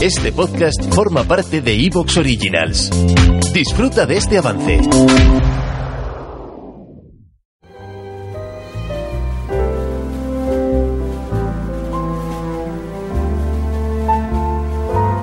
Este podcast forma parte de Evox Originals. Disfruta de este avance.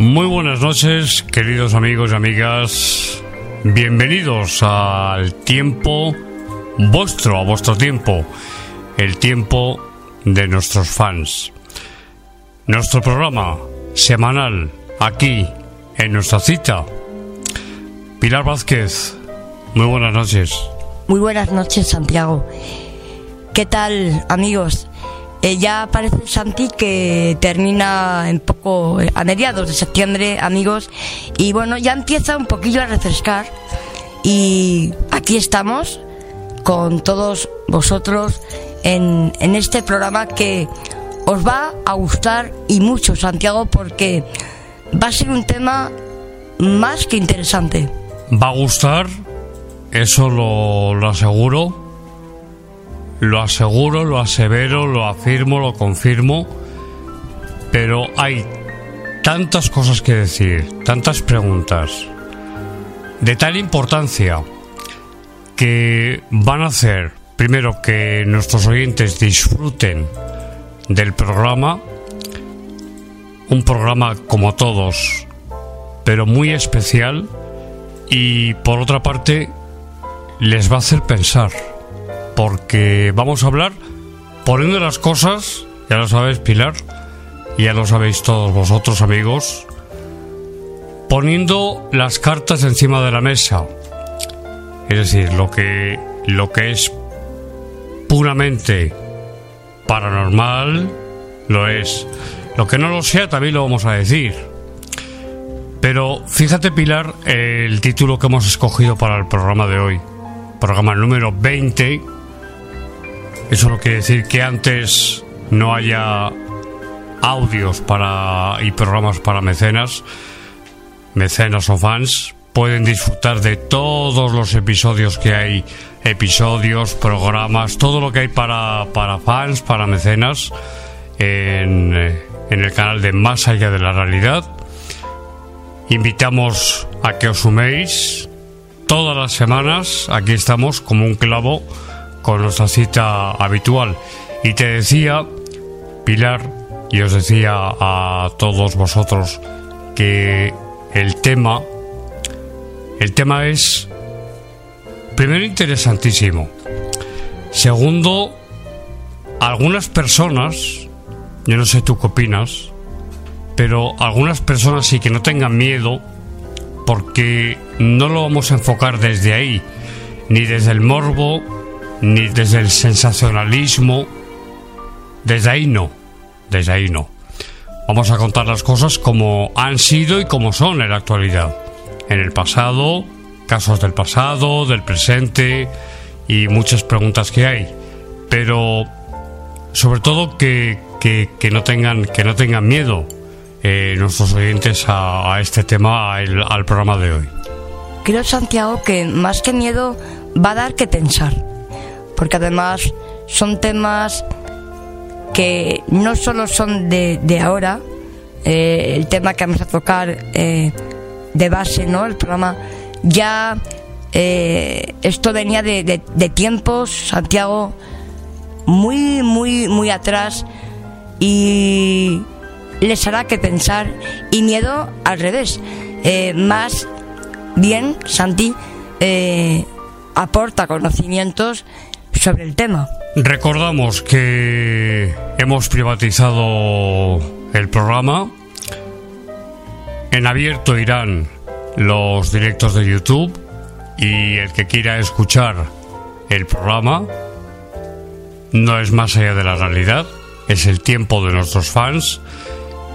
Muy buenas noches, queridos amigos y amigas. Bienvenidos al tiempo vuestro, a vuestro tiempo, el tiempo de nuestros fans. Nuestro programa semanal aquí en nuestra cita. Pilar Vázquez, muy buenas noches. Muy buenas noches, Santiago. ¿Qué tal, amigos? Eh, ya parece Santi que termina en poco, eh, a mediados de septiembre, amigos, y bueno, ya empieza un poquillo a refrescar. Y aquí estamos con todos vosotros en, en este programa que os va a gustar y mucho, Santiago, porque va a ser un tema más que interesante. Va a gustar, eso lo, lo aseguro. Lo aseguro, lo asevero, lo afirmo, lo confirmo. Pero hay tantas cosas que decir, tantas preguntas, de tal importancia, que van a hacer, primero, que nuestros oyentes disfruten del programa, un programa como todos, pero muy especial. Y por otra parte les va a hacer pensar, porque vamos a hablar poniendo las cosas, ya lo sabes Pilar, ya lo sabéis todos vosotros amigos, poniendo las cartas encima de la mesa, es decir, lo que, lo que es puramente paranormal, lo es. Lo que no lo sea también lo vamos a decir. Pero fíjate Pilar, el título que hemos escogido para el programa de hoy, programa número 20, eso no quiere decir que antes no haya audios para y programas para mecenas, mecenas o fans, pueden disfrutar de todos los episodios que hay, episodios, programas, todo lo que hay para, para fans, para mecenas, en, eh, en el canal de Más allá de la realidad. Invitamos a que os suméis todas las semanas, aquí estamos como un clavo con nuestra cita habitual. Y te decía, Pilar, y os decía a todos vosotros que el tema el tema es, primero, interesantísimo. Segundo, algunas personas, yo no sé tú qué opinas, pero algunas personas sí que no tengan miedo porque no lo vamos a enfocar desde ahí, ni desde el morbo, ni desde el sensacionalismo, desde ahí no, desde ahí no. Vamos a contar las cosas como han sido y como son en la actualidad en el pasado, casos del pasado, del presente y muchas preguntas que hay. Pero sobre todo que, no, tengan, que no tengan miedo eh, nuestros oyentes a, este tema, al programa de hoy. Creo, Santiago, que más que miedo va a dar que pensar. Porque además son temas que no solo son de, de ahora, eh, el tema que vamos a tocar eh, de base, ¿no? El programa ya eh, esto venía de, de, tiempos, Santiago, muy, muy, muy atrás y les hará que pensar y miedo al revés. Eh, más bien, Santi eh, aporta conocimientos sobre el tema. Recordamos que hemos privatizado el programa en abierto irán los directos de YouTube y el que quiera escuchar el programa no es más allá de la realidad, es el tiempo de nuestros fans.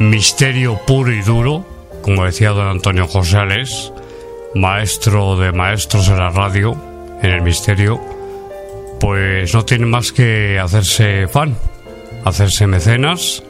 Misterio puro y duro, como decía don Antonio Josales, maestro de maestros de la radio en el misterio, pues no tiene más que hacerse fan, hacerse mecenas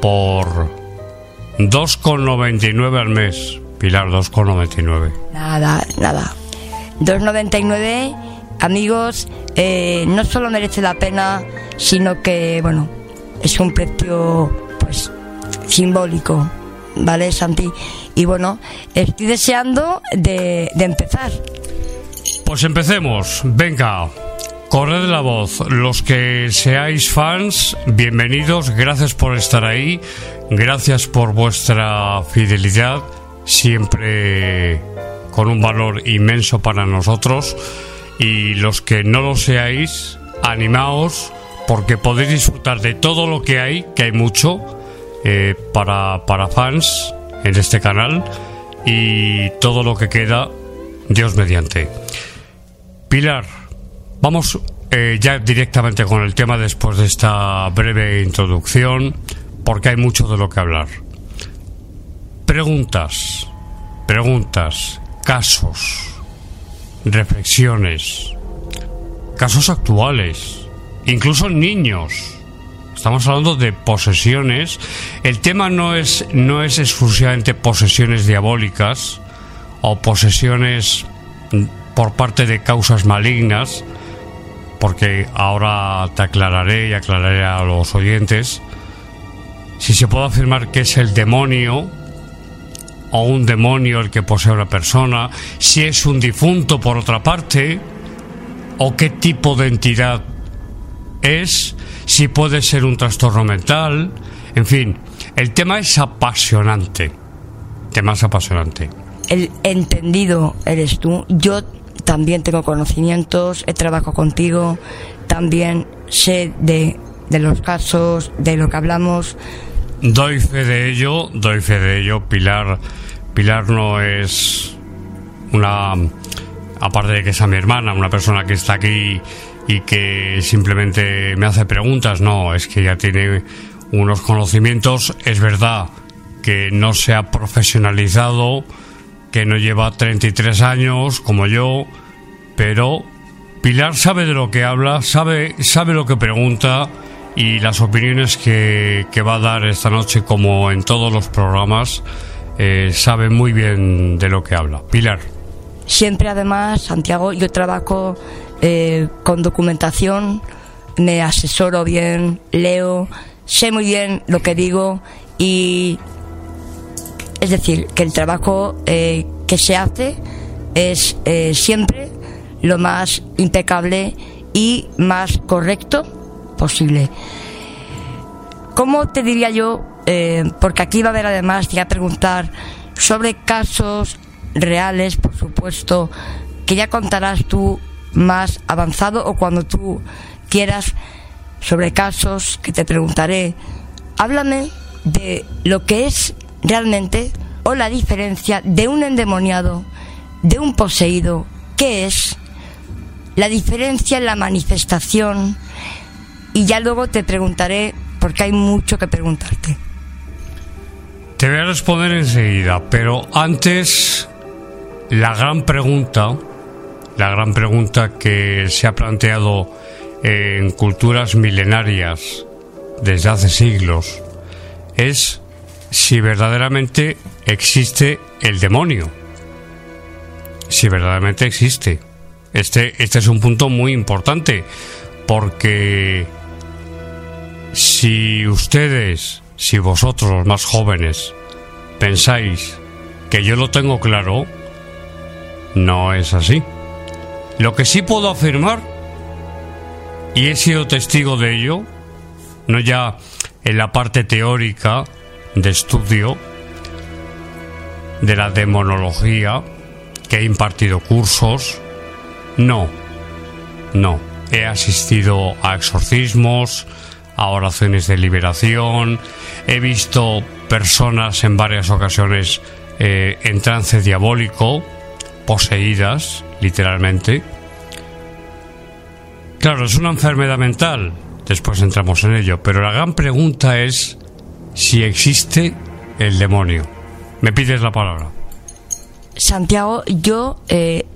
por 2,99 al mes. Pilar, 2,99. Nada, nada. 2,99, amigos, eh, no solo merece la pena, sino que, bueno, es un precio, pues, simbólico, ¿vale, Santi? Y bueno, estoy deseando de, de empezar. Pues empecemos, venga. Corred la voz, los que seáis fans, bienvenidos, gracias por estar ahí, gracias por vuestra fidelidad, siempre con un valor inmenso para nosotros, y los que no lo seáis, animaos, porque podéis disfrutar de todo lo que hay, que hay mucho, eh, para, para fans en este canal, y todo lo que queda, Dios mediante. Pilar, vamos eh, ya directamente con el tema después de esta breve introducción, porque hay mucho de lo que hablar. Preguntas, preguntas, casos, reflexiones, casos actuales, incluso niños. Estamos hablando de posesiones. El tema no es, no es exclusivamente posesiones diabólicas o posesiones por parte de causas malignas, porque ahora te aclararé y aclararé a los oyentes si se puede afirmar que es el demonio o un demonio el que posee una persona, si es un difunto por otra parte, o qué tipo de entidad es, si puede ser un trastorno mental, en fin, el tema es apasionante, el tema es apasionante. El entendido eres tú. Yo también tengo conocimientos, he trabajado contigo, también sé de, de los casos, de lo que hablamos. Doy fe de ello, doy fe de ello. Pilar, Pilar no es una, aparte de que es a mi hermana, una persona que está aquí y que simplemente me hace preguntas, no, es que ya tiene unos conocimientos, es verdad que no se ha profesionalizado, que no lleva 33 años como yo, pero Pilar sabe de lo que habla, sabe, sabe lo que pregunta y las opiniones que, que va a dar esta noche, como en todos los programas, eh, sabe muy bien de lo que habla. Pilar. Siempre además, Santiago, yo trabajo eh, con documentación, me asesoro bien, leo, sé muy bien lo que digo y es decir, que el trabajo eh, que se hace es eh, siempre lo más impecable y más correcto posible. ¿Cómo te diría yo? Eh, porque aquí va a haber además, te voy a preguntar sobre casos reales, por supuesto, que ya contarás tú más avanzado o cuando tú quieras sobre casos que te preguntaré. Háblame de lo que es realmente o la diferencia de un endemoniado, de un poseído, ¿qué es? La diferencia en la manifestación y ya luego te preguntaré porque hay mucho que preguntarte. Te voy a responder enseguida, pero antes la gran pregunta, la gran pregunta que se ha planteado en culturas milenarias desde hace siglos es si verdaderamente existe el demonio. Si verdaderamente existe. Este, este es un punto muy importante porque si ustedes, si vosotros los más jóvenes pensáis que yo lo tengo claro, no es así. Lo que sí puedo afirmar, y he sido testigo de ello, no ya en la parte teórica de estudio de la demonología, que he impartido cursos, no, no, he asistido a exorcismos, a oraciones de liberación, he visto personas en varias ocasiones eh, en trance diabólico, poseídas, literalmente. Claro, es una enfermedad mental, después entramos en ello, pero la gran pregunta es si existe el demonio. Me pides la palabra. Santiago, yo eh,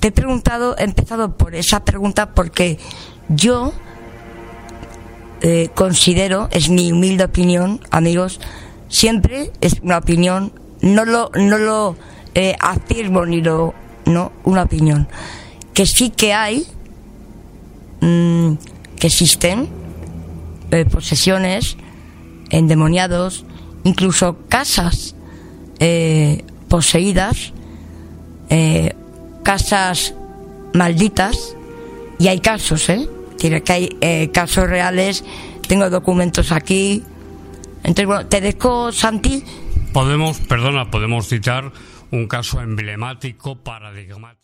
te he preguntado, he empezado por esa pregunta porque yo eh, considero, es mi humilde opinión, amigos, siempre es una opinión, no lo, no lo eh, afirmo ni lo, no, una opinión, que sí que hay, mm, que existen eh, posesiones, endemoniados, incluso casas eh, poseídas, eh, casas malditas, y hay casos, ¿eh? Tiene que hay eh, casos reales, tengo documentos aquí. Entonces, bueno, te dejo, Santi. Podemos, perdona, podemos citar un caso emblemático, paradigmático.